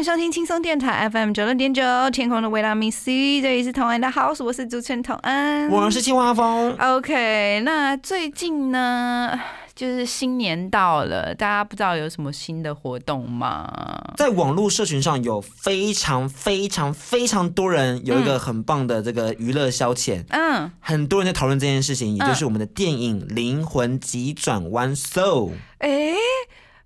迎收听轻松电台 FM 九六点九，天空的维拉米 C，这里是同安的 House，我是主持人同安。我是青蛙风，OK，那最近呢，就是新年到了，大家不知道有什么新的活动吗？在网络社群上有非常非常非常多人有一个很棒的这个娱乐消遣，嗯，很多人在讨论这件事情，也就是我们的电影《灵魂急转弯》Soul。哎、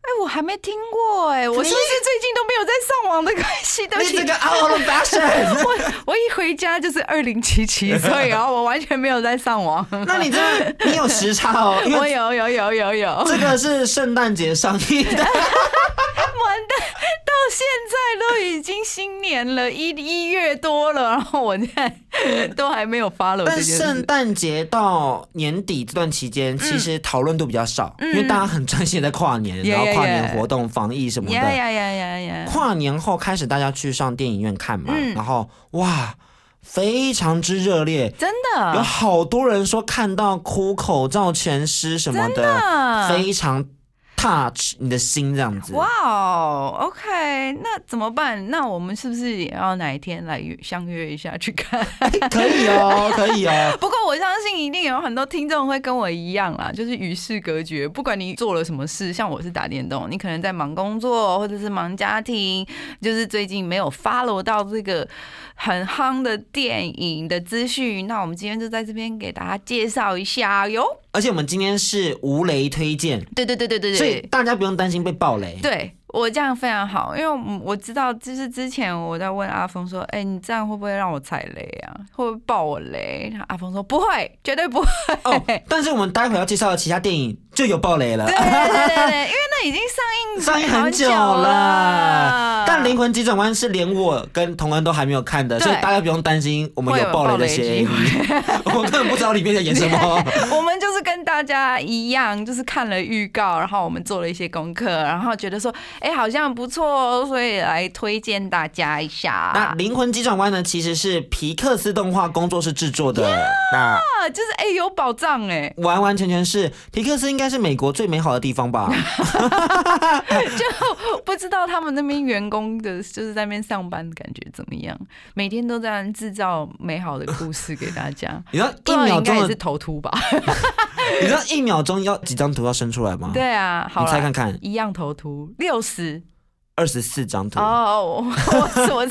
哎、我还没听过哎、我是不是最近都没有在上网的关系？对不起你这，个 out of fashion，我我一回家就是二零七七，所以啊，我完全没有在上网。那你这你有时差哦，我有有有有有，这个是圣诞节上映的。完蛋，到现在都已经新年了，一一月多了，然后我现在都还没有 follow 这但。圣诞节到年底这段期间，其实讨论度比较少，因为大家很专心在跨年，嗯然后跨年.活动、防疫什么的。呀呀呀呀呀！跨年后开始大家去上电影院看嘛，嗯然后哇，非常之热烈，真的有，好多人说看到哭、口罩全湿什么的，的非常 touch 你的心这样子。哇哦，OK，那怎么办？那我们是不是也要哪一天来约相约一下去看？可以哦，可以哦。不过我相信一定有很多听众会跟我一样啦，就是与世隔绝。不管你做了什么事，像我是打电动，你可能在忙工作或者是忙家庭，就是最近没有 follow 到这个很夯的电影的资讯。那我们今天就在这边给大家介绍一下哟。而且我们今天是无雷推荐，对对对对对对所以。大家不用担心被爆雷。对我这样非常好，因为我我知道，就是之前我在问阿峰说，哎、你这样会不会让我踩雷啊？会不会爆我雷？阿峰说不会，绝对不会。哦，但是我们待会要介绍的其他电影就有爆雷了对。对对因为那已经上映上映很久了，但《灵魂急转弯》是连我跟同恩都还没有看的，所以大家不用担心我们有爆雷的嫌疑我根本不知道里面在演什么。我们就是跟大家一样，就是看了预告，然后我们做了一些功课，然后觉得说，哎、好像不错哦，所以来推荐大家一下那下。《灵魂急转弯》呢，其实是皮克斯动画工作室制作的。那啊，就是哎、有保障哎、完完全全是皮克斯，应该是美国最美好的地方吧？就不知道他们那边员工的，就是在那边上班的感觉怎么样？每天都在制造美好的故事给大家。你知道不一秒钟也是，头秃吧？你知道一秒钟要几张图要生出来吗？，对啊，好你猜看看，一样头图六十。二十四张图，哦，我我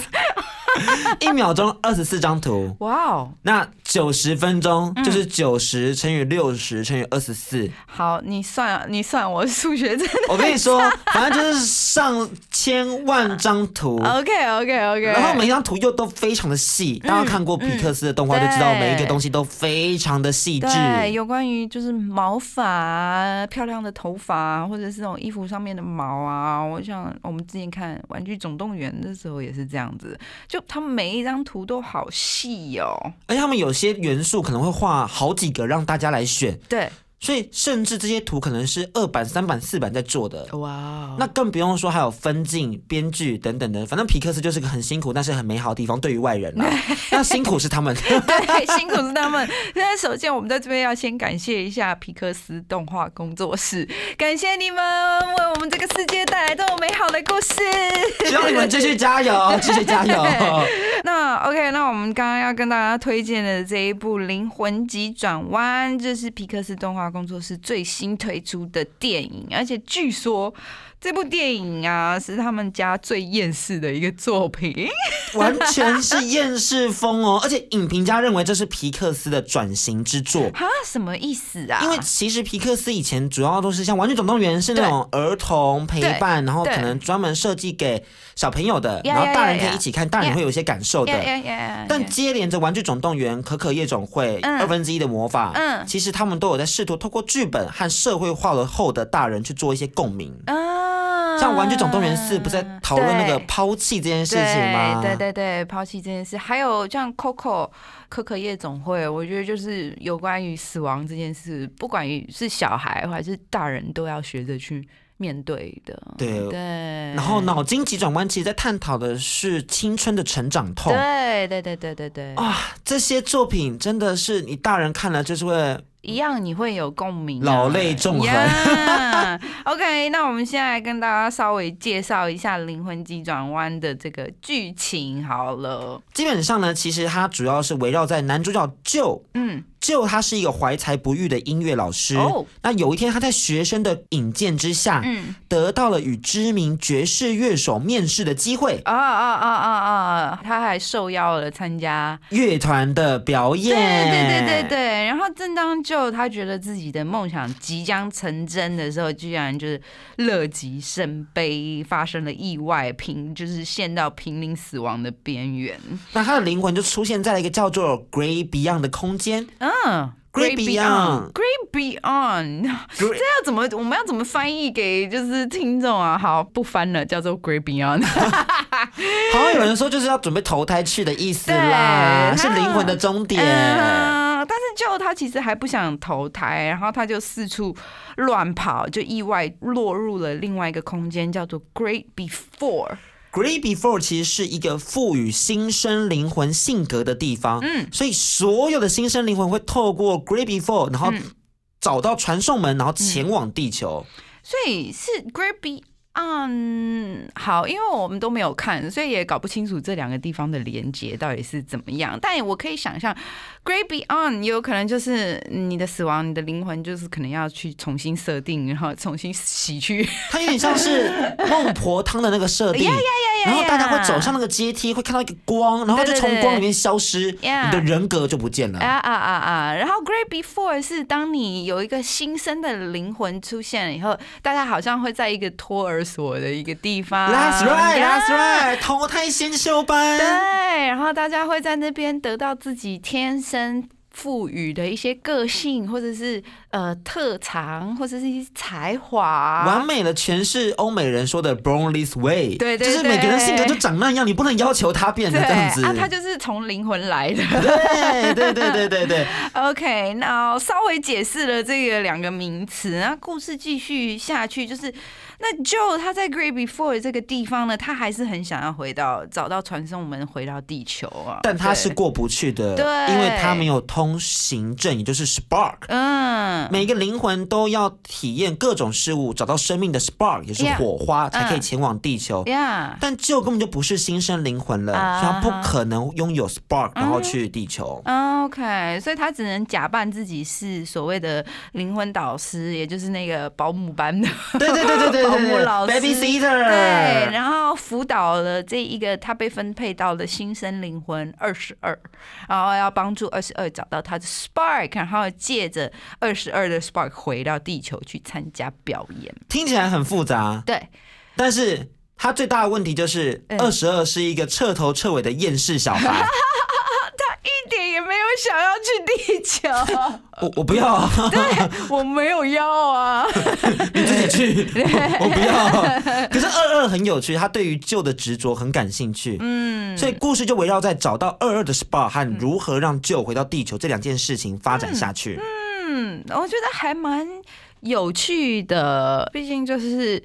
一秒钟二十四张图。哇哦，那九十分钟嗯就是九十乘以六十乘以二十四。好，你算啊，你算，我数学真的我跟你说，反正就是上千万张图。OK OK OK，然后每一张图又都非常的细，大家看过皮克斯的动画就知道，每一个东西都非常的细致。对有关于就是毛发啊、漂亮的头发啊，或者是那种衣服上面的毛啊，我想我们之前看《玩具总动员》的时候也是这样子，就他们每一张图都好细哦。而且他们有些元素可能会画好几个让大家来选，对，所以甚至这些图可能是二版、三版、四版在做的。哇哦，那更不用说还有分镜、编剧等等的，反正皮克斯就是个很辛苦但是很美好的地方，对于外人啦。那辛苦是他们。对，辛苦是他们。那首先我们在这边要先感谢一下皮克斯动画工作室，感谢你们为我们这个世界带来这么美好的故事。希望你们继续加油，继续加油。那 OK，那我们刚刚要跟大家推荐的这一部《灵魂急转弯》，这是皮克斯动画工作室最新推出的电影，而且据说这部电影啊，是他们家最厌世的一个作品。完全是厌世风哦，而且影评家认为这是皮克斯的转型之作。哈，什么意思啊？因为其实皮克斯以前主要都是像《玩具总动员》是那种儿童陪伴，然后可能专门设计给小朋友的，然后大人可以一起看，大人会有一些感受的。但接连着《玩具总动员》、《可可夜总会》、二分之一的魔法，嗯，其实他们都有在试图透过剧本和社会化了后的大人去做一些共鸣。像《玩具总动员四》不在讨论那个抛弃这件事情吗？对对对，抛弃这件事，还有像 Coco 可可夜总会，我觉得就是有关于死亡这件事，不管是小孩还是大人，都要学着去面对的。对对。然后脑筋急转弯，其实在探讨的是青春的成长痛。对对对对对对。啊，这些作品真的是你大人看了就是会。一样你会有共鸣，老泪纵横。OK，那我们现在跟大家稍微介绍一下《灵魂急转弯》的这个剧情好了。基本上呢，其实它主要是围绕在男主角就嗯。就他是一个怀才不遇的音乐老师。哦，那有一天他在学生的引荐之下，嗯，得到了与知名爵士乐手面试的机会。啊啊啊啊啊！他还受邀了参加乐团的表演。对对对对对。然后正当就他觉得自己的梦想即将成真的时候，居然就是乐极生悲，发生了意外，濒就是陷到濒临死亡的边缘。那他的灵魂就出现在了一个叫做 Great Beyond 的空间。嗯，Great Beyond，Great Beyond，这要怎么？我们要怎么翻译给就是听众啊？好，不翻了，叫做 Great Beyond。好像有人说就是要准备投胎去的意思啦，是灵魂的终点。就他其实还不想投胎，然后他就四处乱跑，就意外落入了另外一个空间，叫做 Great Before。Great Before 其实是一个赋予新生灵魂性格的地方，嗯，所以所有的新生灵魂会透过 Great Before，然后找到传送门，然后前往地球。所以是 Great Be。嗯，好，因为我们都没有看，所以也搞不清楚这两个地方的连接到底是怎么样。但我可以想象，Great Beyond 有可能就是你的死亡，你的灵魂就是可能要去重新设定，然后重新洗去。它有点像是孟婆汤的那个设定，然后大家会走上那个阶梯，会看到一个光，然后就从光里面消失，你的人格就不见了。啊啊啊啊！然后 Great Before 是当你有一个新生的灵魂出现了以后，大家好像会在一个托儿。所的一个地方，That's right, That's right，投胎先修班。对，然后大家会在那边得到自己天生赋予的一些个性，或者是呃特长，或者是一些才华，完美的诠释欧美人说的 “born this way”。对对，就是每个人性格就长那样，你不能要求他变成这样子。啊，他就是从灵魂来的。对对对对对对。OK，那稍微解释了这个两个名词，那故事继续下去就是。那 Joe 他在 Great Before 这个地方呢，他还是很想要回到找到传送门，回到地球啊。但他是过不去的，对，因为他没有通行证，也就是 Spark。嗯，每个灵魂都要体验各种事物，找到生命的 Spark，也是火花，才可以前往地球。Yeah，但就根本就不是新生灵魂了，所以他不可能拥有 Spark，然后去地球。OK，所以他只能假扮自己是所谓的灵魂导师，也就是那个保姆班的。对对对对对。保姆老师，baby sitter，，对，然后辅导了这一个他被分配到的新生灵魂二十二，然后要帮助二十二找到他的 spark，然后借着二十二的 spark 回到地球去参加表演。听起来很复杂，对，但是他最大的问题就是二十二是一个彻头彻尾的厌世小孩。一点也没有想要去地球，我我不要，对我没有要啊，你自己去，我不要。可是二二很有趣，他对于旧的执着很感兴趣，嗯，所以故事就围绕在找到二二的 spark 和如何让旧回到地球这两件事情发展下去。嗯，我觉得还蛮有趣的，毕竟就是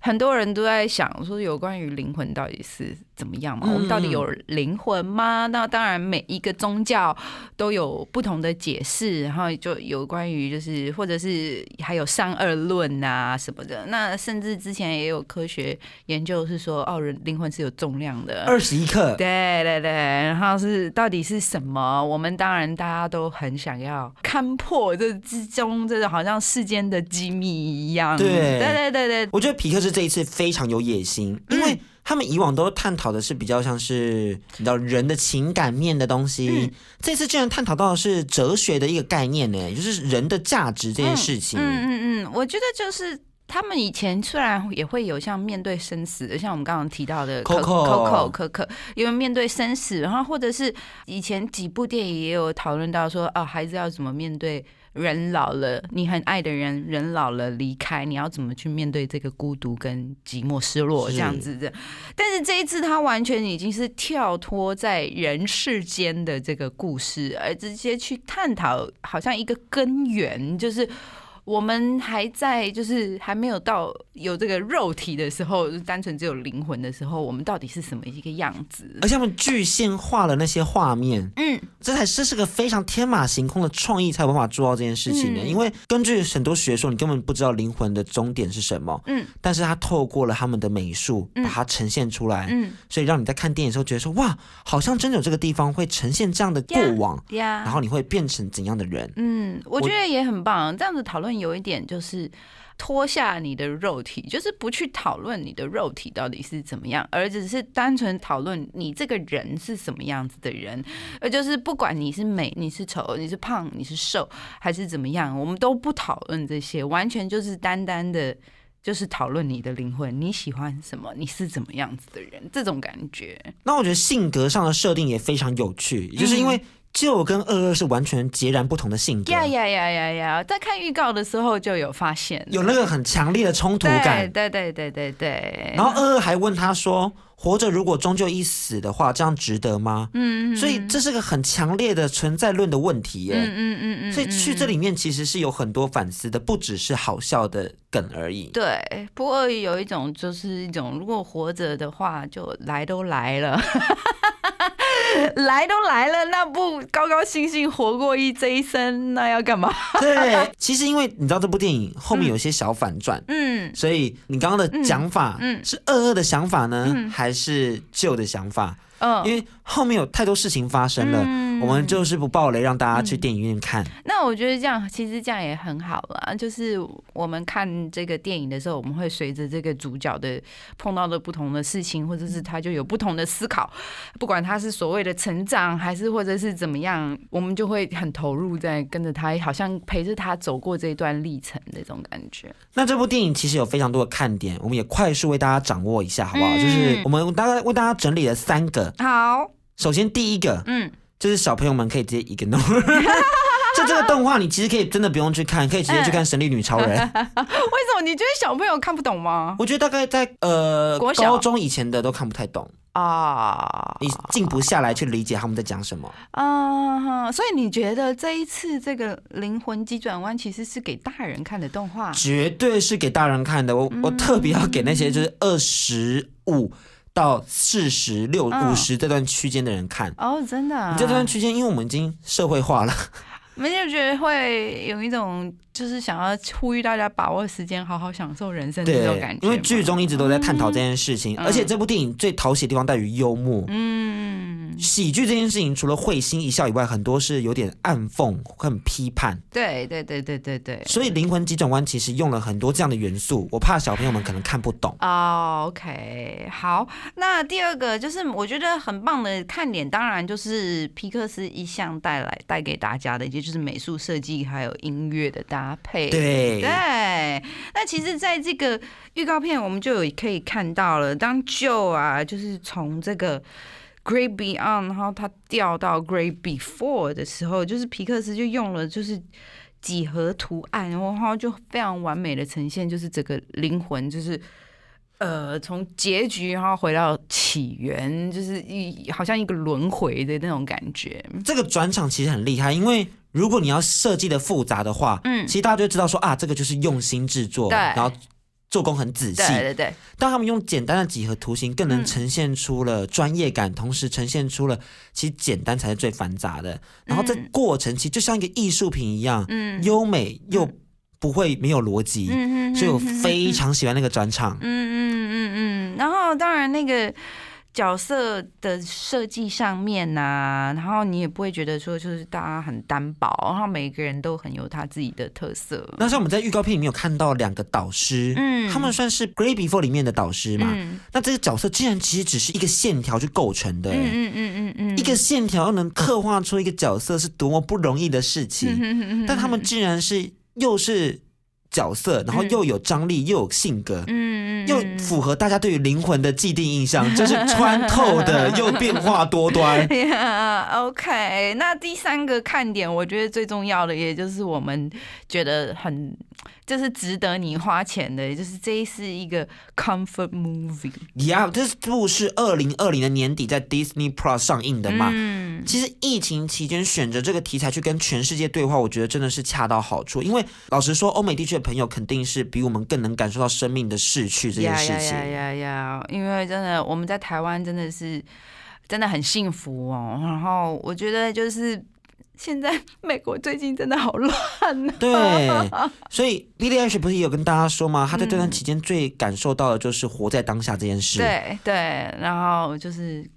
很多人都在想说有关于灵魂到底是。怎么样嘛？我们到底有灵魂吗？那当然，每一个宗教都有不同的解释，然后就有关于就是或者是还有善恶论啊什么的。那甚至之前也有科学研究是说，哦，人灵魂是有重量的，二十一克。对对对，然后是到底是什么？我们当然大家都很想要看破这之中，这个好像世间的机密一样。对对对对对，我觉得皮克斯这一次非常有野心，因为。他们以往都探讨的是比较像是你知道人的情感面的东西，这次竟然探讨到的是哲学的一个概念呢，就是人的价值这件事情。嗯嗯嗯，我觉得就是他们以前虽然也会有像面对生死的，像我们刚刚提到的 Coco 因为面对生死，然后或者是以前几部电影也有讨论到说，哦，孩子要怎么面对。人老了，你很爱的人，人老了离开，你要怎么去面对这个孤独跟寂寞、失落这样子的？但是这一次，他完全已经是跳脱在人世间的这个故事，而直接去探讨，好像一个根源，就是。我们还在，就是还没有到有这个肉体的时候，就单纯只有灵魂的时候，我们到底是什么一个样子？而且他们具现化了那些画面，嗯，这才这是个非常天马行空的创意，才有办法做到这件事情的。因为根据很多学说，你根本不知道灵魂的终点是什么，嗯，但是他透过了他们的美术，把它呈现出来，嗯，所以让你在看电影的时候觉得说，哇，好像真的有这个地方会呈现这样的过往，然后你会变成怎样的人？嗯，我觉得也很棒，这样子讨论。有一点就是脱下你的肉体，就是不去讨论你的肉体到底是怎么样，而只是单纯讨论你这个人是什么样子的人。而就是不管你是美，你是丑，你是胖，你是瘦，还是怎么样，我们都不讨论这些，完全就是单单的，就是讨论你的灵魂，你喜欢什么，你是怎么样子的人，这种感觉。那我觉得性格上的设定也非常有趣，就是因为。就跟二二是完全截然不同的性格。呀呀呀呀呀！在看预告的时候就有发现，有那个很强烈的冲突感。对对对对对。然后二二还问他说：“活着如果终究一死的话，这样值得吗？”嗯嗯。所以这是个很强烈的存在论的问题耶。嗯嗯嗯嗯。所以去这里面其实是有很多反思的，不只是好笑的梗而已。对，不过有一种就是一种，如果活着的话，就来都来了。来都来了，那不高高兴兴活过一这一生，那要干嘛？对，其实因为你知道这部电影后面有些小反转，嗯，所以你刚刚的讲法，嗯，是二二的想法呢，还是旧的想法？嗯，因为后面有太多事情发生了，我们就是不爆雷，让大家去电影院看。那我觉得这样其实这样也很好啦，就是我们看这个电影的时候，我们会随着这个主角的碰到的不同的事情，或者是他就有不同的思考，不管他是所谓的成长，还是或者是怎么样，我们就会很投入在跟着他，好像陪着他走过这一段历程那种感觉。那这部电影其实有非常多的看点，我们也快速为大家掌握一下，好不好？就是我们大概为大家整理了三个。好，首先第一个，嗯，就是小朋友们可以直接一个 no，就这个动画，你其实可以真的不用去看，可以直接去看《神力女超人》。为什么？你觉得小朋友看不懂吗？我觉得大概在呃高中以前的都看不太懂啊，你静不下来去理解他们在讲什么啊。所以你觉得这一次这个灵魂急转弯其实是给大人看的动画？绝对是给大人看的。我我特别要给那些就是二十五。到四十六、五十这段区间的人看哦，真的，你这段区间，因为我们已经社会化了，没就觉得会有一种。就是想要呼吁大家把握时间，好好享受人生这种感觉。因为剧中一直都在探讨这件事情，而且这部电影最讨喜的地方在于幽默。嗯，喜剧这件事情除了会心一笑以外，很多是有点暗讽、很批判。对对对对对对。所以灵魂急转弯其实用了很多这样的元素，我怕小朋友们可能看不懂。哦，OK，好。那第二个就是我觉得很棒的看点，当然就是皮克斯一向带来带给大家的，也就是美术设计还有音乐的。搭配对对，那其实，在这个预告片，我们就有可以看到了，当 Joe 啊，就是从这个 Great Beyond，然后它掉到 Great Before 的时候，就是皮克斯就用了就是几何图案，然后就非常完美的呈现，就是整个灵魂，就是呃，从结局然后回到起源，就是一好像一个轮回的那种感觉。这个转场其实很厉害，因为。如果你要设计的复杂的话，嗯，其实大家就知道说啊，这个就是用心制作，对，然后做工很仔细，对对对。但他们用简单的几何图形，更能呈现出了专业感，同时呈现出了其实简单才是最繁杂的。然后这过程其实就像一个艺术品一样，嗯，优美又不会没有逻辑，嗯嗯，所以我非常喜欢那个转场，嗯嗯嗯嗯。然后当然那个。角色的设计上面呐，然后你也不会觉得说就是大家很单薄，然后每个人都很有他自己的特色。那像我们在预告片里面有看到两个导师，嗯，他们算是《Great Before》里面的导师嘛？那这个角色竟然其实只是一个线条去构成的，嗯嗯嗯嗯嗯，一个线条又能刻画出一个角色是多么不容易的事情，但他们竟然是又是。角色，然后又有张力，又有性格，嗯，又符合大家对于灵魂的既定印象，就是穿透的，又变化多端。OK，那第三个看点，我觉得最重要的，也就是我们觉得很。这是值得你花钱的，就是这是一个 comfort movie。Yeah，这部是二零二零的年底在 Disney Plus 上映的嘛。嗯，其实疫情期间选择这个题材去跟全世界对话，我觉得真的是恰到好处。因为老实说，欧美地区的朋友肯定是比我们更能感受到生命的逝去这件事情。呀呀呀！因为真的我们在台湾真的是真的很幸福哦。然后我觉得就是。现在 美国最近真的好乱呢。对，所以 Billy Ash 不是也有跟大家说吗？他在这段期间最感受到的就是活在当下这件事。对对，然后就是。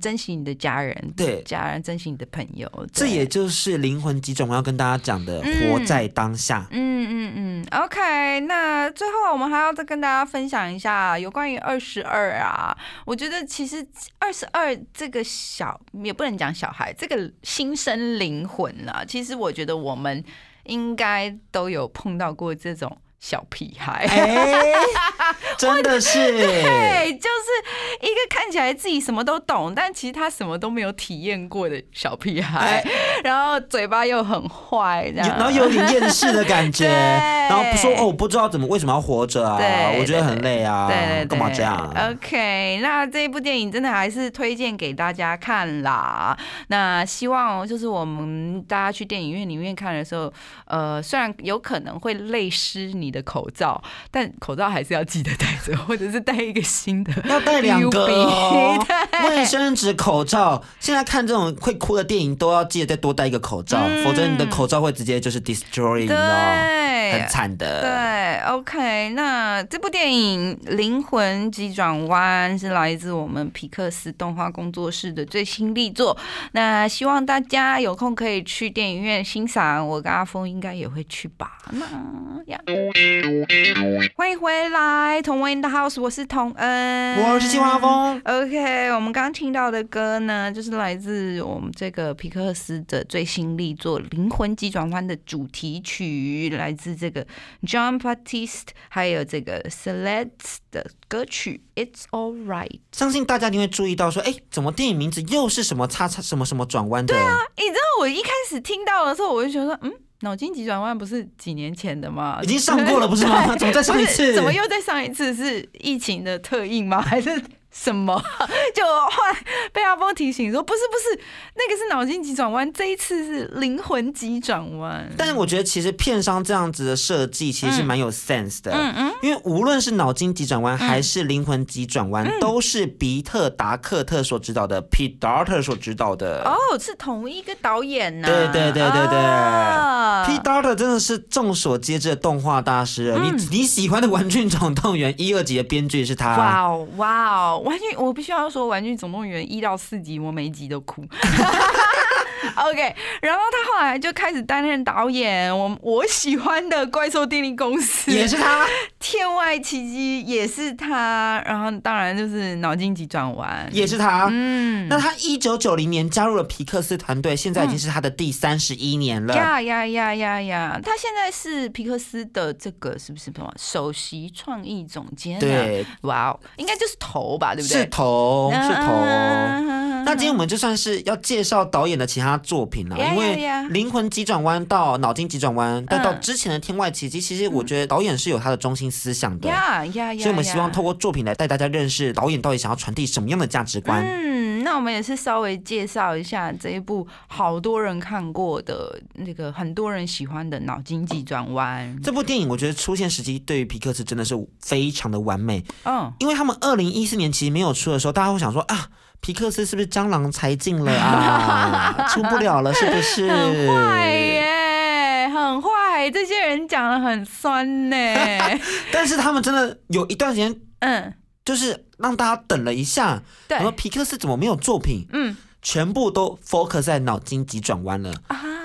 珍惜你的家人，对家人珍惜你的朋友，这也就是灵魂几种我要跟大家讲的，活在当下。嗯嗯嗯，OK，那最后我们还要再跟大家分享一下有关于二十二啊。我觉得其实二十二这个小也不能讲小孩，这个新生灵魂啊，其实我觉得我们应该都有碰到过这种。小屁孩，真的是，对，就是一个看起来自己什么都懂，但其实他什么都没有体验过的小屁孩，然后嘴巴又很坏，然后有点厌世的感觉，然后说哦，我不知道怎么为什么要活着啊，我觉得很累啊，对干嘛这样？OK，那这一部电影真的还是推荐给大家看啦。那希望就是我们大家去电影院里面看的时候，呃，虽然有可能会泪湿你。的口罩，但口罩还是要记得戴着，或者是戴一个新的，要戴两个 卫生纸、口罩。现在看这种会哭的电影，都要记得再多戴一个口罩，否则你的口罩会直接就是 destroy，对，很惨的。对，OK，那这部电影《灵魂急转弯》是来自我们皮克斯动画工作室的最新力作，那希望大家有空可以去电影院欣赏。我跟阿峰应该也会去吧？那呀。欢迎回来，同恩的 house，我是童恩，我是金华峰。OK，我们刚刚听到的歌呢，就是来自我们这个皮克斯的最新力作《灵魂急转弯》的主题曲，来自这个 John Baptiste，还有这个 Celeste 的歌曲《It's All Right》。相信大家一定会注意到，说，哎，怎么电影名字又是什么叉叉什么什么转弯的？对啊，你知道我一开始听到的时候，我就觉得，嗯。脑筋急转弯不是几年前的吗？已经上过了，不是吗？怎么再上一次？怎么又再上一次？是疫情的特应吗？还是？什么？就后来被阿峰提醒说，不是不是，那个是脑筋急转弯，这一次是灵魂急转弯。但是我觉得其实片商这样子的设计其实是蛮有 sense 的，嗯嗯，因为无论是脑筋急转弯还是灵魂急转弯，都是比特达克特所指导的，Pete Doctor 所指导的。哦，是同一个导演呢。对对对对对，Pete Doctor 真的是众所皆知的动画大师。你你喜欢的《玩具总动员》一二集的编剧是他。哇哦哇哦。玩具，我必须要说，《玩具总动员》一到四集，我每一集都哭。OK，然后他后来就开始担任导演，我我喜欢的怪兽电力公司也是他，天外奇迹也是他，然后当然就是脑筋急转弯也是他。嗯，那他一九九零年加入了皮克斯团队，现在已经是他的第三十一年了。呀呀呀呀呀！他现在是皮克斯的这个是不是什么首席创意总监？对，哇哦，应该就是头吧，对不对？是头，是头。那今天我们就算是要介绍导演的其他。作品了，因为灵魂急转弯到脑筋急转弯，但到之前的天外奇迹，其实我觉得导演是有他的中心思想的，所以我们希望透过作品来带大家认识导演到底想要传递什么样的价值观。嗯，那我们也是稍微介绍一下这一部好多人看过的那个很多人喜欢的脑筋急转弯。这部电影我觉得出现时机对于皮克斯真的是非常的完美。嗯，因为他们二零一四年其实没有出的时候，大家会想说啊，皮克斯是不是蟑螂才进了啊？出不了了是不是？很坏耶，很坏，这些人讲的很酸呢。但是他们真的有一段时间，嗯。就是让大家等了一下，然后皮克斯怎么没有作品？嗯。全部都 focus 在脑筋急转弯了，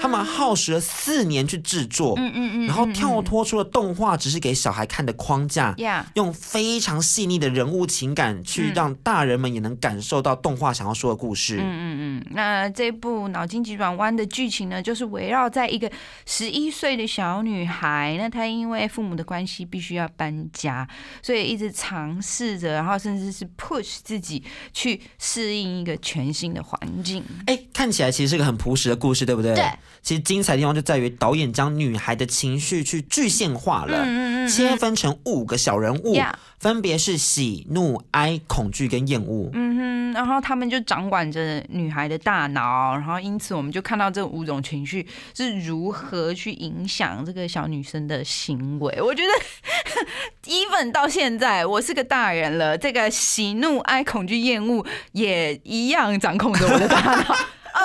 他们耗时了四年去制作，嗯嗯嗯，然后跳脱出了动画只是给小孩看的框架，用非常细腻的人物情感去让大人们也能感受到动画想要说的故事。嗯嗯嗯，那这部脑筋急转弯的剧情呢，就是围绕在一个十一岁的小女孩，那她因为父母的关系必须要搬家，所以一直尝试着，然后甚至是 push 自己去适应一个全新的环。环境哎，看起来其实是个很朴实的故事，对不对？对。其实精彩的地方就在于导演将女孩的情绪去具现化了，切分成五个小人物，分别是喜、怒、哀、恐惧跟厌恶。嗯哼，然后他们就掌管着女孩的大脑，然后因此我们就看到这五种情绪是如何去影响这个小女生的行为。我觉得，even 到现在我是个大人了，这个喜、怒、哀、恐惧、厌恶也一样掌控着我的大脑。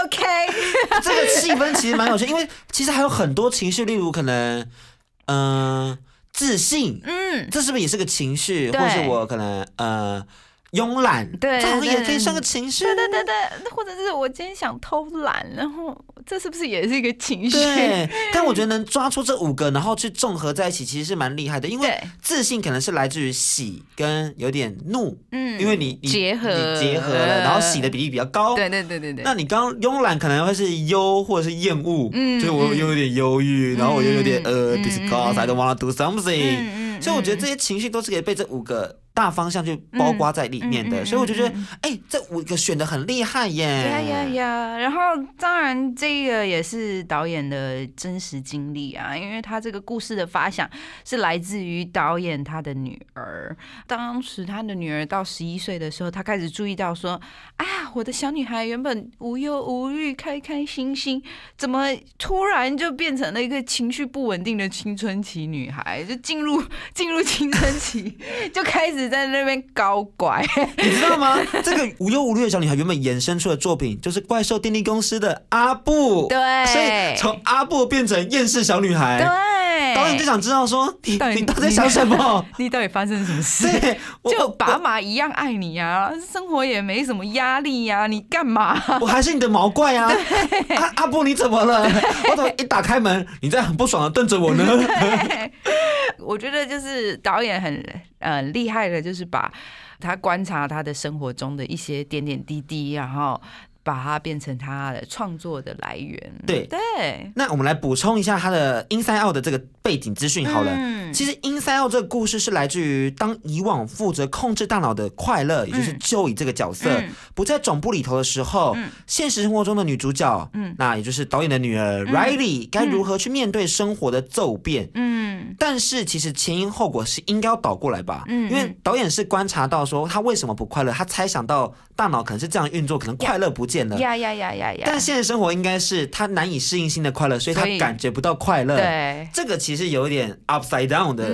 OK，这个气氛其实蛮有趣，因为其实还有很多情绪，例如可能，嗯，自信，嗯，这是不是也是个情绪？或是我可能，呃。慵懒，对，这好像也可以算个情绪。对对对对，或者是我今天想偷懒，然后这是不是也是一个情绪？对。但我觉得能抓出这五个，然后去综合在一起，其实是蛮厉害的。因为自信可能是来自于喜跟有点怒，嗯，因为你结合你结合了，然后喜的比例比较高。对对对对对。那你刚刚慵懒可能会是忧或者是厌恶，嗯，就是我又有点忧郁，然后我又有点呃，disgust，I don't wanna do something。嗯所以我觉得这些情绪都是可以被这五个。大方向就包括在里面的，所以我就觉得，哎，这五个选的很厉害耶！呀呀呀！然后当然这个也是导演的真实经历啊，因为他这个故事的发想是来自于导演他的女儿。当时他的女儿到十一岁的时候，他开始注意到说，啊，我的小女孩原本无忧无虑、开开心心，怎么突然就变成了一个情绪不稳定的青春期女孩？就进入 进入青春期就开始。在那边搞怪，你知道吗？这个无忧无虑的小女孩原本衍生出的作品就是怪兽电力公司的阿布，对，所以从阿布变成厌世小女孩，对，导演就想知道说你你到底在想什么？你到底发生什么事？对，就爸妈一样爱你呀，生活也没什么压力呀，你干嘛？我还是你的毛怪啊！阿阿布你怎么了？我怎么一打开门，你在很不爽的瞪着我呢？我觉得就是导演很呃厉害的，就是把他观察他的生活中的一些点点滴滴，然后。把它变成他的创作的来源。对。对，那我们来补充一下他的 Inside Out 的这个背景资讯好了。嗯，其实 Inside Out 这个故事是来自于当以往负责控制大脑的快乐，也就是 Joey 这个角色不在总部里头的时候，现实生活中的女主角，嗯，那也就是导演的女儿 Riley 该如何去面对生活的骤变。嗯，但是其实前因后果是应该要倒过来吧？嗯，因为导演是观察到说他为什么不快乐，他猜想到大脑可能是这样运作，可能快乐不。呀呀呀呀呀！但现实生活应该是他难以适应新的快乐，所以他感觉不到快乐。对，这个其实有点 upside down 的。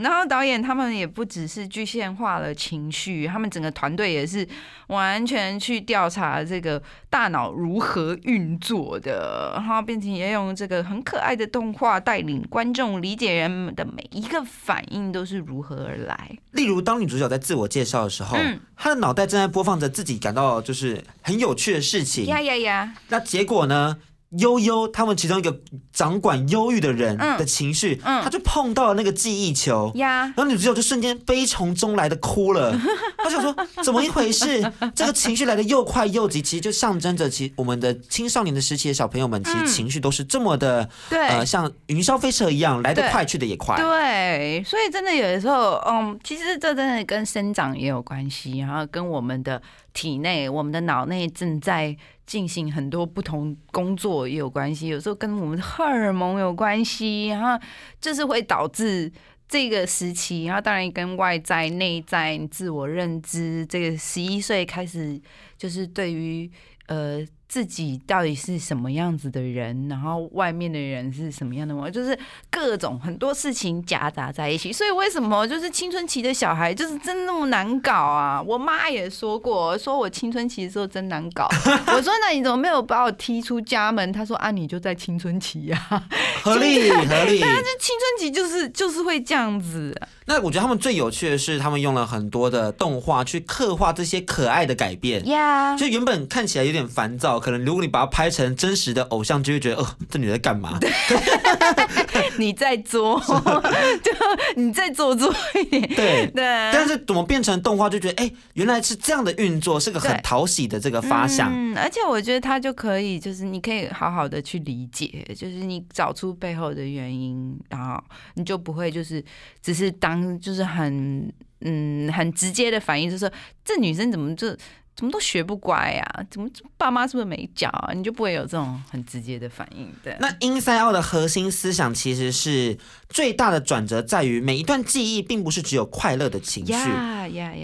然后导演他们也不只是具现化了情绪，他们整个团队也是完全去调查这个大脑如何运作的，然后并且也用这个很可爱的动画带领观众理解人们的每一个反应都是如何而来。例如，当女主角在自我介绍的时候，她的脑袋正在播放着自己感到就是很有趣的事情。呀呀呀！那结果呢？悠悠，他们其中一个掌管忧郁的人的情绪，他就碰到了那个记忆球，然后女主角就瞬间悲从中来的哭了。他想说，怎么一回事？这个情绪来的又快又急，其实就象征着，其我们的青少年的时期的小朋友们，其实情绪都是这么的，呃，像云霄飞车一样，来得快，去的也快。对，所以真的有的时候，嗯，其实这真的跟生长也有关系，然后跟我们的体内、我们的脑内正在。进行很多不同工作也有关系，有时候跟我们的荷尔蒙有关系，然后就是会导致这个时期，然后当然跟外在、内在、自我认知，这个十一岁开始，就是对于呃。自己到底是什么样子的人，然后外面的人是什么样的我就是各种很多事情夹杂在一起。所以为什么就是青春期的小孩就是真那么难搞啊？我妈也说过，说我青春期的时候真难搞。我说那你怎么没有把我踢出家门？她说啊，你就在青春期呀，合理合理。但是青春期就是就是会这样子。那我觉得他们最有趣的是，他们用了很多的动画去刻画这些可爱的改变。呀，就原本看起来有点烦躁，可能如果你把它拍成真实的偶像，就会觉得哦，这女的在干嘛？你在作，就你在做作一点。对对。但是怎么变成动画，就觉得哎，原来是这样的运作，是个很讨喜的这个发想。嗯，而且我觉得它就可以，就是你可以好好的去理解，就是你找出背后的原因，然后你就不会就是只是当。就是很嗯很直接的反应，就是说这女生怎么就。怎么都学不乖呀？怎么爸妈是不是没教啊？你就不会有这种很直接的反应对。那 Inside Out 的核心思想其实是最大的转折在于每一段记忆并不是只有快乐的情绪，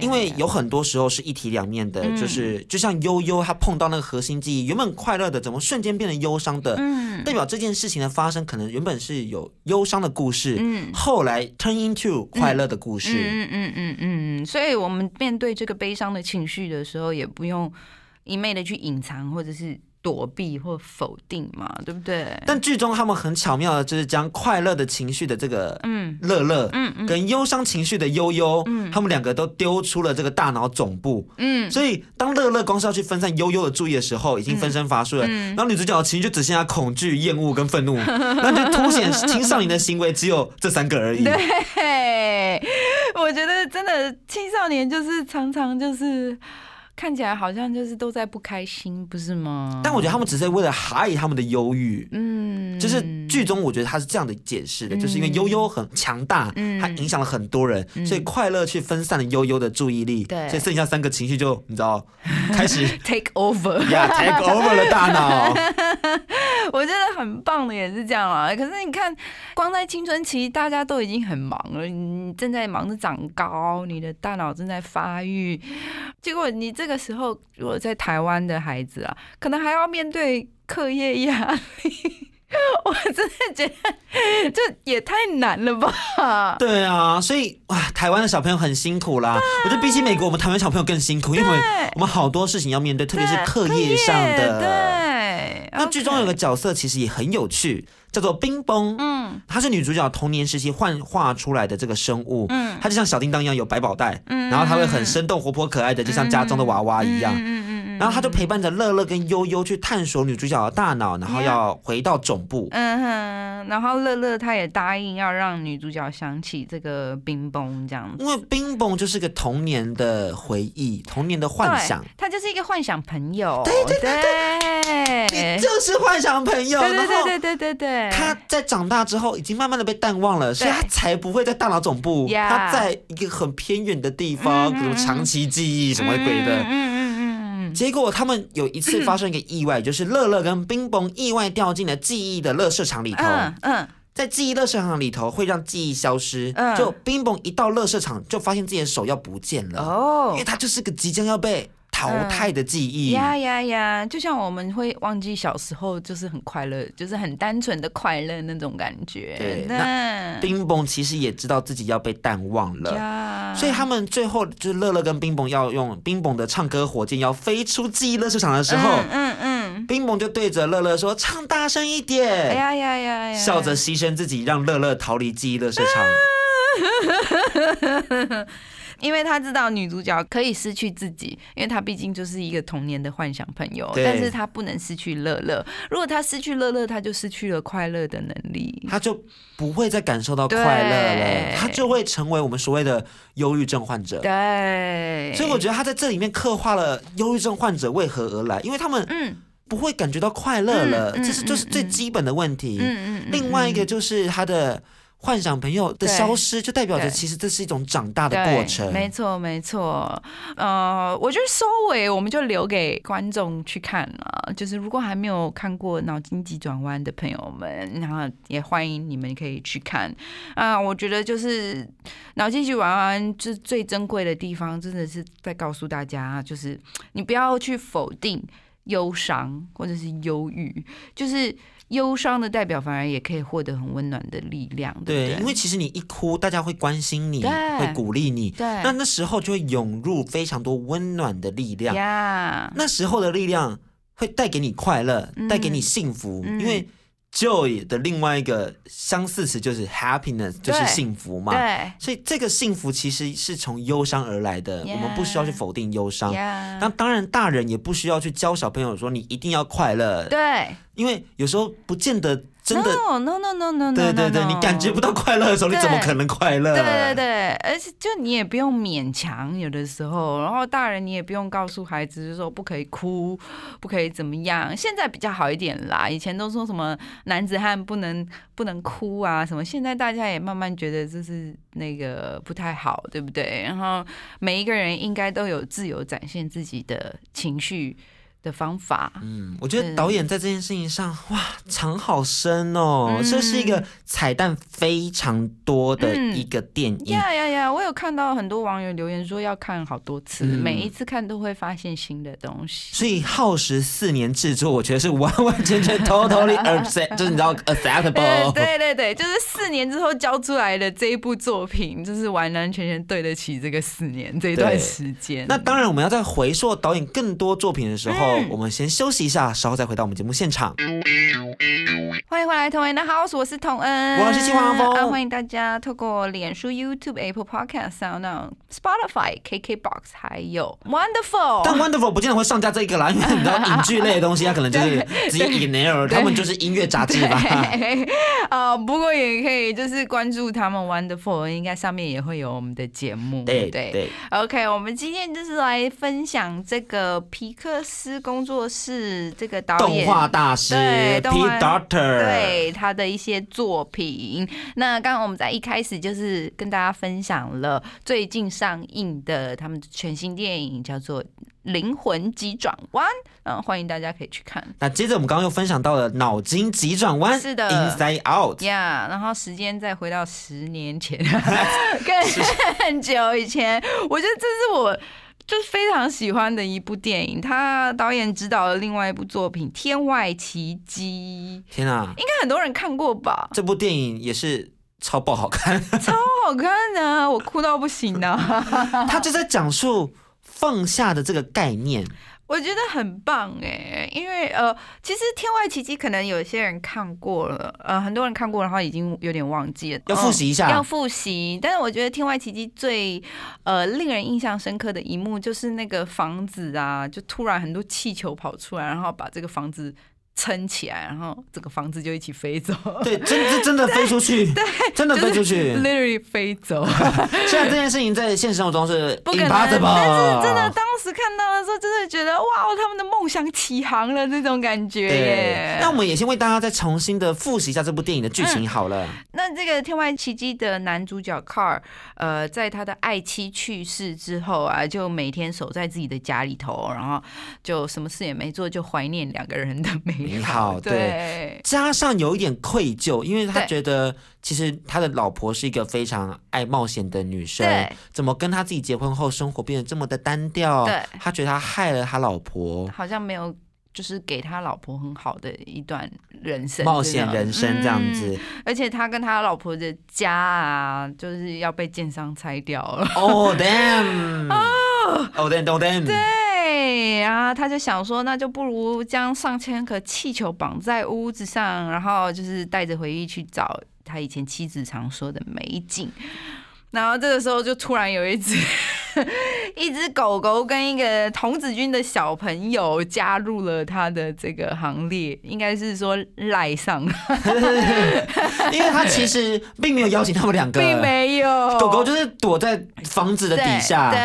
因为有很多时候是一体两面的，就是就像悠悠他碰到那个核心记忆，原本快乐的怎么瞬间变得忧伤的？嗯，代表这件事情的发生可能原本是有忧伤的故事，嗯，后来 turn into 快乐的故事。嗯嗯嗯嗯嗯，所以我们面对这个悲伤的情绪的时候也。也不用一昧的去隐藏，或者是。躲避或否定嘛，对不对？但剧中他们很巧妙的，就是将快乐的情绪的这个嗯乐乐，嗯嗯，跟忧伤情绪的悠悠，嗯，他们两个都丢出了这个大脑总部，嗯，所以当乐乐光是要去分散悠悠的注意的时候，已经分身乏术了。然后女主角的情绪就只剩下恐惧、厌恶跟愤怒，那就凸显 青少年的行为只有这三个而已。对，我觉得真的青少年就是常常就是。看起来好像就是都在不开心，不是吗？但我觉得他们只是为了 hide 他们的忧郁，嗯，就是剧中我觉得他是这样的解释的，就是因为悠悠很强大，嗯，它影响了很多人，所以快乐去分散了悠悠的注意力，对，所以剩下三个情绪就你知道开始 take over，yeah，take over 了 大脑。我觉得很棒的也是这样啊，可是你看，光在青春期大家都已经很忙了，你正在忙着长高，你的大脑正在发育，结果你这。这个时候，如果在台湾的孩子啊，可能还要面对课业压力，我真的觉得这也太难了吧？对啊，所以哇，台湾的小朋友很辛苦啦。我觉得比起美国，我们台湾小朋友更辛苦，因为我们好多事情要面对，特别是课业上的。对，那剧中有个角色其实也很有趣。叫做冰崩，嗯，她是女主角童年时期幻化出来的这个生物，嗯，她就像小叮当一样有百宝袋，嗯，然后她会很生动活泼可爱的，就像家中的娃娃一样，嗯然后他就陪伴着乐乐跟悠悠去探索女主角的大脑，然后要回到总部，嗯哼，然后乐乐他也答应要让女主角想起这个冰崩这样子，因为冰崩就是个童年的回忆，童年的幻想，他就是一个幻想朋友，对对对对，你就是幻想朋友，对对对对对对对。他在长大之后已经慢慢的被淡忘了，所以他才不会在大脑总部。他在一个很偏远的地方，比如长期记忆什么鬼的。嗯。结果他们有一次发生一个意外，就是乐乐跟冰崩意外掉进了记忆的乐色场里头。嗯。在记忆乐色场里头会让记忆消失。嗯。就冰崩一到乐色场就发现自己的手要不见了。哦。因为他就是个即将要被。淘汰的记忆呀呀呀！就像我们会忘记小时候，就是很快乐，就是很单纯的快乐那种感觉。对，那冰崩其实也知道自己要被淡忘了，所以他们最后就是乐乐跟冰崩要用冰崩的唱歌火箭要飞出记忆乐市场的时候，嗯嗯，冰崩就对着乐乐说：“唱大声一点！”呀呀呀呀！笑着牺牲自己，让乐乐逃离记忆乐市场。因为他知道女主角可以失去自己，因为他毕竟就是一个童年的幻想朋友，但是他不能失去乐乐。如果他失去乐乐，他就失去了快乐的能力，他就不会再感受到快乐了，他就会成为我们所谓的忧郁症患者。对，所以我觉得他在这里面刻画了忧郁症患者为何而来，因为他们嗯不会感觉到快乐了，这是就是最基本的问题。嗯嗯，另外一个就是他的。幻想朋友的消失，就代表着其实这是一种长大的过程。没错，没错。呃，我觉得收尾我们就留给观众去看了。就是如果还没有看过《脑筋急转弯》的朋友们，然后也欢迎你们可以去看。啊，我觉得就是《脑筋急转弯》就是最珍贵的地方，真的是在告诉大家，就是你不要去否定忧伤或者是忧郁，就是。忧伤的代表反而也可以获得很温暖的力量，对，因为其实你一哭，大家会关心你，会鼓励你，对，那那时候就会涌入非常多温暖的力量，那时候的力量会带给你快乐，带给你幸福，因为。Joy 的另外一个相似词就是 happiness，就是幸福嘛。对，所以这个幸福其实是从忧伤而来的。我们不需要去否定忧伤。那当然，大人也不需要去教小朋友说你一定要快乐。对，因为有时候不见得。真的，no no no no no，对对对，你感觉不到快乐的时候，你怎么可能快乐？对对对，而且就你也不用勉强，有的时候，然后大人你也不用告诉孩子，就说不可以哭，不可以怎么样。现在比较好一点啦，以前都说什么男子汉不能不能哭啊什么，现在大家也慢慢觉得这是那个不太好，对不对？然后每一个人应该都有自由展现自己的情绪。的方法，嗯，我觉得导演在这件事情上，哇，藏好深哦，这是一个彩蛋非常多的一个电影。呀呀呀！我有看到很多网友留言说要看好多次，每一次看都会发现新的东西。所以耗时四年制作，我觉得是完完全全 totally accept，就是你知道 acceptable。对对对，就是四年之后交出来的这一部作品，就是完完全全对得起这个四年这一段时间。那当然，我们要在回溯导演更多作品的时候。我们先休息一下，稍后再回到我们节目现场。欢迎回来，同恩的 house，我是童恩，我是金黄峰。欢迎大家透过脸书、YouTube、Apple Podcast、Sound、Spotify、KKBox，还有 Wonderful。但 Wonderful 不见得会上架这一个啦，因为你知道影剧类的东西，它可能就是直接 in air，他们就是音乐杂志吧。啊，不过也可以就是关注他们 Wonderful，应该上面也会有我们的节目。对对对。OK，我们今天就是来分享这个皮克斯工作室这个导演动画大师 P Doctor。对他的一些作品，那刚刚我们在一开始就是跟大家分享了最近上映的他们全新电影，叫做《灵魂急转弯》，嗯，欢迎大家可以去看。那接着我们刚刚又分享到了《脑筋急转弯》，是的，Inside Out，呀，然后时间再回到十年前，更久以前，我觉得这是我。就是非常喜欢的一部电影，他导演指导了另外一部作品《天外奇迹》。天啊，应该很多人看过吧？这部电影也是超爆好看，超好看的，我哭到不行的。他就在讲述放下的这个概念。我觉得很棒哎，因为呃，其实《天外奇迹》可能有些人看过了，呃，很多人看过然后已经有点忘记了，要复习一下，要复习。但是我觉得《天外奇迹》最呃令人印象深刻的一幕就是那个房子啊，就突然很多气球跑出来，然后把这个房子。撑起来，然后这个房子就一起飞走。对，真真真的飞出去，对，真的飞出去，literally 飞走。虽然这件事情在现实生活中是不可能，但是真的当时看到的时候，真的觉得哇，他们的梦想起航了这种感觉。耶，那我们也先为大家再重新的复习一下这部电影的剧情好了。那这个《天外奇迹》的男主角 Car，呃，在他的爱妻去世之后啊，就每天守在自己的家里头，然后就什么事也没做，就怀念两个人的美。你好，对，加上有一点愧疚，因为他觉得其实他的老婆是一个非常爱冒险的女生，怎么跟他自己结婚后生活变得这么的单调？对，他觉得他害了他老婆，好像没有就是给他老婆很好的一段人生，冒险人生这样子。而且他跟他老婆的家啊，就是要被建商拆掉了。Oh damn！哦，damn，oh damn！对。对，然后他就想说，那就不如将上千颗气球绑在屋子上，然后就是带着回忆去找他以前妻子常说的美景。然后这个时候就突然有一只一只狗狗跟一个童子军的小朋友加入了他的这个行列，应该是说赖上，因为他其实并没有邀请他们两个，并没有，狗狗就是躲在房子的底下，对，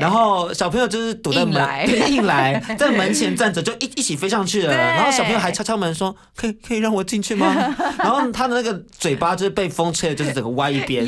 然后小朋友就是躲在门，对，硬来 在门前站着，就一一起飞上去了，然后小朋友还敲敲门说：“可以可以让我进去吗？” 然后他的那个嘴巴就是被风吹的，就是整个歪一边，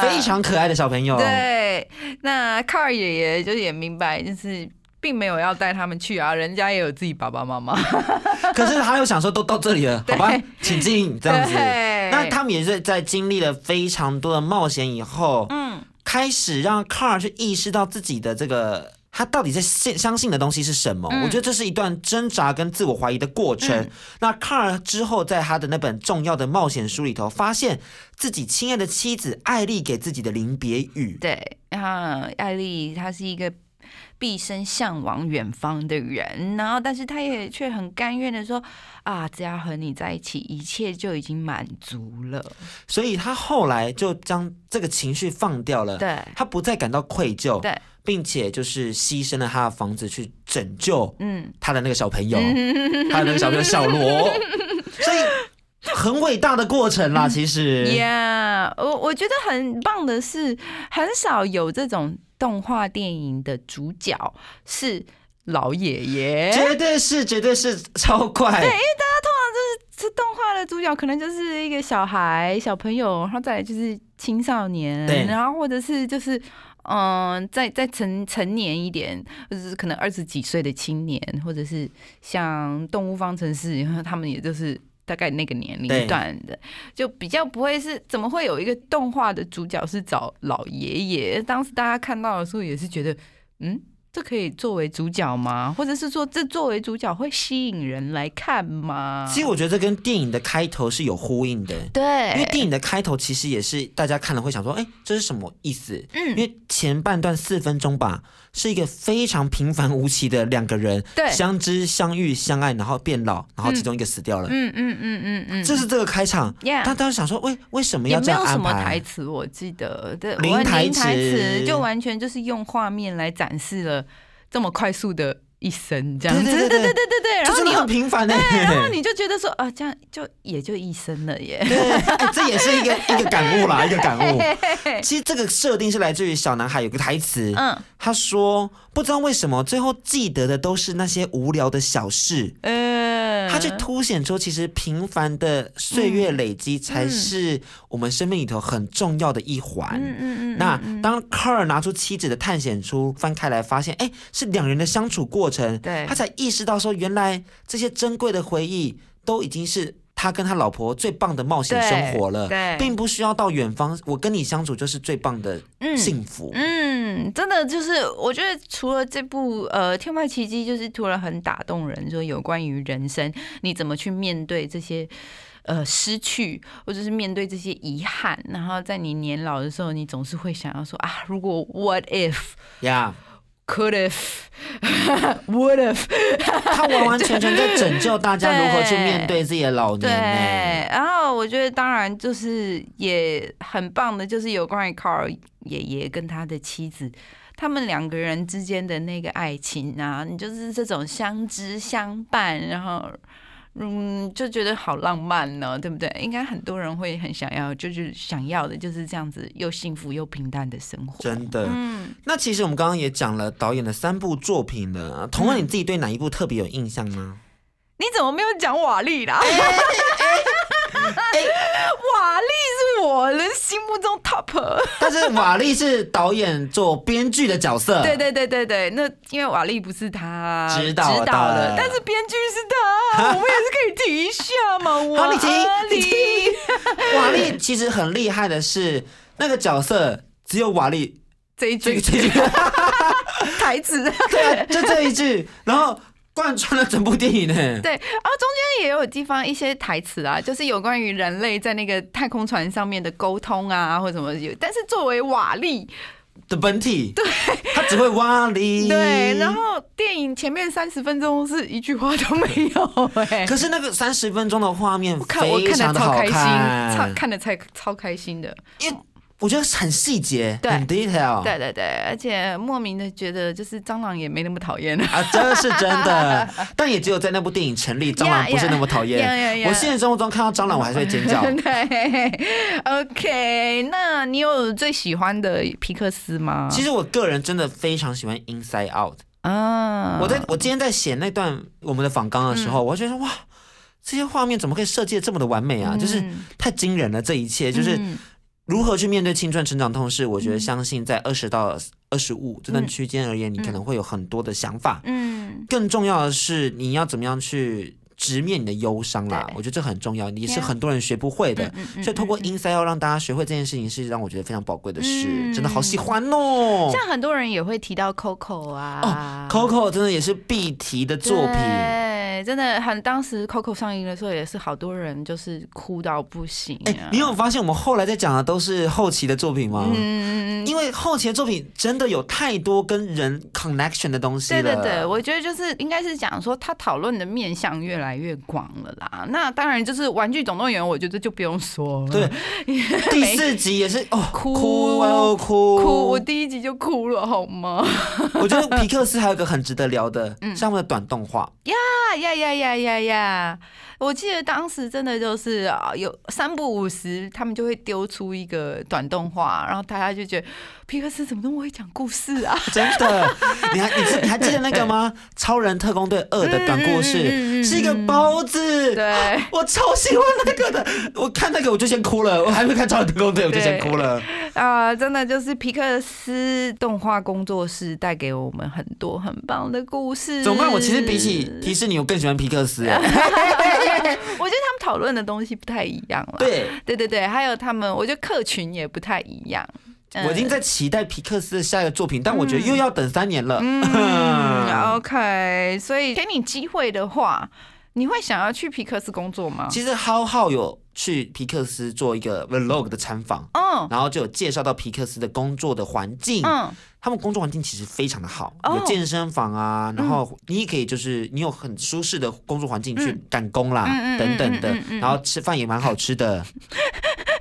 非常可爱的小朋友。对，那 Car 爷爷就是也明白，就是并没有要带他们去啊，人家也有自己爸爸妈妈。可是他又想说，都到这里了，好吧，请进这样子。那他们也是在经历了非常多的冒险以后，嗯，开始让 Car 去意识到自己的这个。他到底在信相信的东西是什么？我觉得这是一段挣扎跟自我怀疑的过程。那卡尔之后在他的那本重要的冒险书里头，发现自己亲爱的妻子艾丽给自己的临别语。对，然后艾丽她是一个毕生向往远方的人，然后但是她也却很甘愿的说：“啊，只要和你在一起，一切就已经满足了。”所以他后来就将这个情绪放掉了。对，他不再感到愧疚。对。并且就是牺牲了他的房子去拯救嗯他的那个小朋友，他的那个小朋友小罗，所以很伟大的过程啦。其实，Yeah，我我觉得很棒的是，很少有这种动画电影的主角是老爷爷，绝对是，绝对是超快。对，因为大家通常就是这动画的主角，可能就是一个小孩、小朋友，然后再来就是青少年，然后或者是就是。嗯，再再成成年一点，就是可能二十几岁的青年，或者是像《动物方程式》，然后他们也就是大概那个年龄段的，就比较不会是怎么会有一个动画的主角是找老爷爷？当时大家看到的时候也是觉得，嗯。这可以作为主角吗？或者是说，这作为主角会吸引人来看吗？其实我觉得这跟电影的开头是有呼应的。对，因为电影的开头其实也是大家看了会想说，哎，这是什么意思？嗯，因为前半段四分钟吧，是一个非常平凡无奇的两个人，对，相知相遇相爱，然后变老，然后其中一个死掉了。嗯嗯嗯嗯嗯，这是这个开场。他当时想说，为为什么要这样安排？台词我记得，对，零台词就完全就是用画面来展示了。这么快速的一生，这样子，对对对对对对，然后你很平凡的，然后你就觉得说啊，这样就也就一生了耶，对，这也是一个一个感悟啦，一个感悟。其实这个设定是来自于小男孩有个台词，嗯，他说不知道为什么最后记得的都是那些无聊的小事，嗯，他就凸显出其实平凡的岁月累积才是我们生命里头很重要的一环。嗯嗯嗯。那当科尔拿出妻子的探险书翻开来，发现哎是两人的相处过程，对，他才意识到说原来这些珍贵的回忆都已经是他跟他老婆最棒的冒险生活了，对，并不需要到远方，我跟你相处就是最棒的幸福。嗯，真的就是我觉得除了这部呃《天外奇迹》，就是突然很打动人，说有关于人生你怎么去面对这些。呃，失去或者是面对这些遗憾，然后在你年老的时候，你总是会想要说啊，如果 what if，yeah，could have would have，他完完全全在拯救大家如何去面对自己的老年。对，然后我觉得当然就是也很棒的，就是有关于 Carl 爷爷跟他的妻子，他们两个人之间的那个爱情啊，你就是这种相知相伴，然后。嗯，就觉得好浪漫呢，对不对？应该很多人会很想要，就是想要的就是这样子又幸福又平淡的生活。真的，嗯。那其实我们刚刚也讲了导演的三部作品了，同样，你自己对哪一部特别有印象吗？你怎么没有讲瓦力啦？瓦力是我人心目中 top，但是瓦力是导演做编剧的角色。对对对对对，那因为瓦力不是他指导的，但是编剧是他，我们也是可以提一下嘛。瓦力，你提，瓦力。其实很厉害的是，那个角色只有瓦力这一句。这句。台词，对，就这一句，然后。贯穿了整部电影呢。对，然后中间也有地方一些台词啊，就是有关于人类在那个太空船上面的沟通啊，或者什么。但是作为瓦力的本体，对，他只会瓦力。对，然后电影前面三十分钟是一句话都没有。哎，可是那个三十分钟的画面看我看的超开心，超看的才超开心的。因我觉得很细节，很 detail，对对对，而且莫名的觉得就是蟑螂也没那么讨厌啊，这是真的，但也只有在那部电影成立，蟑螂不是那么讨厌。我现实生活中看到蟑螂，我还是会尖叫。对，OK，那你有最喜欢的皮克斯吗？其实我个人真的非常喜欢 Inside Out 啊，我在我今天在写那段我们的访纲的时候，我觉得哇，这些画面怎么可以设计的这么的完美啊？就是太惊人了，这一切就是。如何去面对青春成长痛是，我觉得相信在二十到二十五这段区间而言，你可能会有很多的想法。嗯，更重要的是你要怎么样去直面你的忧伤啦。我觉得这很重要，你是很多人学不会的。所以通过 inside 要让大家学会这件事情，是让我觉得非常宝贵的事。真的好喜欢哦！像很多人也会提到 Coco 啊，Coco 真的也是必提的作品。真的很，当时 Coco 上映的时候也是好多人就是哭到不行。哎，你有发现我们后来在讲的都是后期的作品吗？嗯，因为后期的作品真的有太多跟人 connection 的东西了。对对对，我觉得就是应该是讲说他讨论的面向越来越广了啦。那当然就是《玩具总动员》，我觉得就不用说了。对，第四集也是哦，哭哭哭哭，我第一集就哭了，好吗？我觉得皮克斯还有个很值得聊的，是他们的短动画呀。呀呀呀呀呀呀！我记得当时真的就是啊，有三不五十，他们就会丢出一个短动画，然后大家就觉得皮克斯怎么那么会讲故事啊？真的，你还你你还记得那个吗？超人特工队二的短故事是一个包子，对，我超喜欢那个的。我看那个我就先哭了，我还没看超人特工队我就先哭了。啊，真的就是皮克斯动画工作室带给我们很多很棒的故事。总归我其实比起迪士尼，我更喜欢皮克斯。我觉得他们讨论的东西不太一样了。对，对对对，还有他们，我觉得客群也不太一样。我已经在期待皮克斯的下一个作品，但我觉得又要等三年了。嗯，OK，所以给你机会的话，你会想要去皮克斯工作吗？其实浩浩有。去皮克斯做一个 vlog 的参访，嗯，然后就有介绍到皮克斯的工作的环境，嗯，他们工作环境其实非常的好，有健身房啊，然后你也可以就是你有很舒适的工作环境去赶工啦，等等的，然后吃饭也蛮好吃的。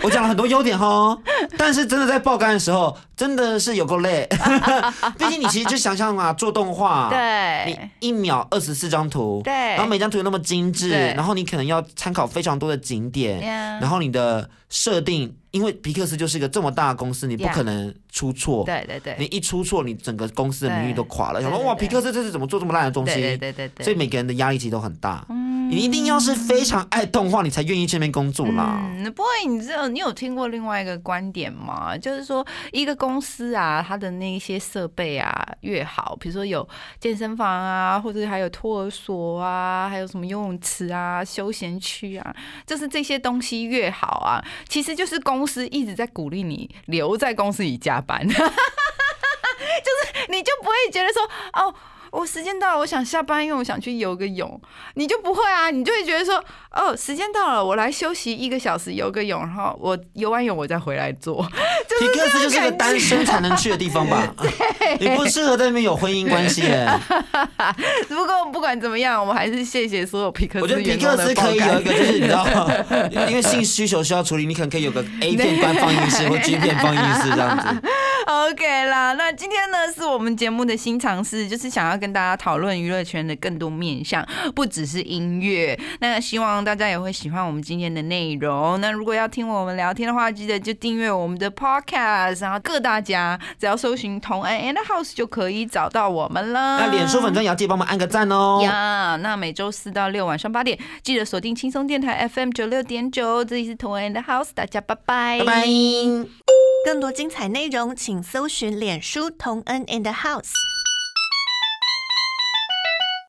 我讲了很多优点哈，但是真的在爆肝的时候，真的是有够累。毕竟你其实就想象嘛，做动画，对，你一秒二十四张图，对，然后每张图又那么精致，然后你可能要参考非常多的景点，然后你的设定。因为皮克斯就是一个这么大的公司，你不可能出错。对对对，你一出错，你整个公司的名誉都垮了。想说哇，皮克斯这是怎么做这么烂的东西？对对对对，所以每个人的压力其实都很大。嗯你一定要是非常爱动画，你才愿意这边工作啦。嗯，不过你知道，你有听过另外一个观点吗？就是说，一个公司啊，它的那些设备啊越好，比如说有健身房啊，或者还有托儿所啊，还有什么游泳池啊、休闲区啊，就是这些东西越好啊，其实就是公司一直在鼓励你留在公司里加班，就是你就不会觉得说哦。我时间到了，我想下班，因为我想去游个泳。你就不会啊，你就会觉得说，哦，时间到了，我来休息一个小时，游个泳，然后我游完泳，我再回来做。皮克斯就是个单身才能去的地方吧？你不适合在那边有婚姻关系。不过不管怎么样，我们还是谢谢所有皮克斯。我觉得皮克斯可以有一个，就是你知道，因为性需求需要处理，你可能可以有个 A 片官放映室或 G 片放映室这样子。OK 啦，那今天呢是我们节目的新尝试，就是想要跟大家讨论娱乐圈的更多面向，不只是音乐。那希望大家也会喜欢我们今天的内容。那如果要听我们聊天的话，记得就订阅我们的 Podcast，然后各大家只要搜寻同安 and house 就可以找到我们了。那脸书粉专也要记得帮忙按个赞哦。呀，那每周四到六晚上八点，记得锁定轻松电台 FM 九六点九，这里是同安 and house，大家拜拜，拜拜。更多精彩内容，请搜寻脸书同恩 and house。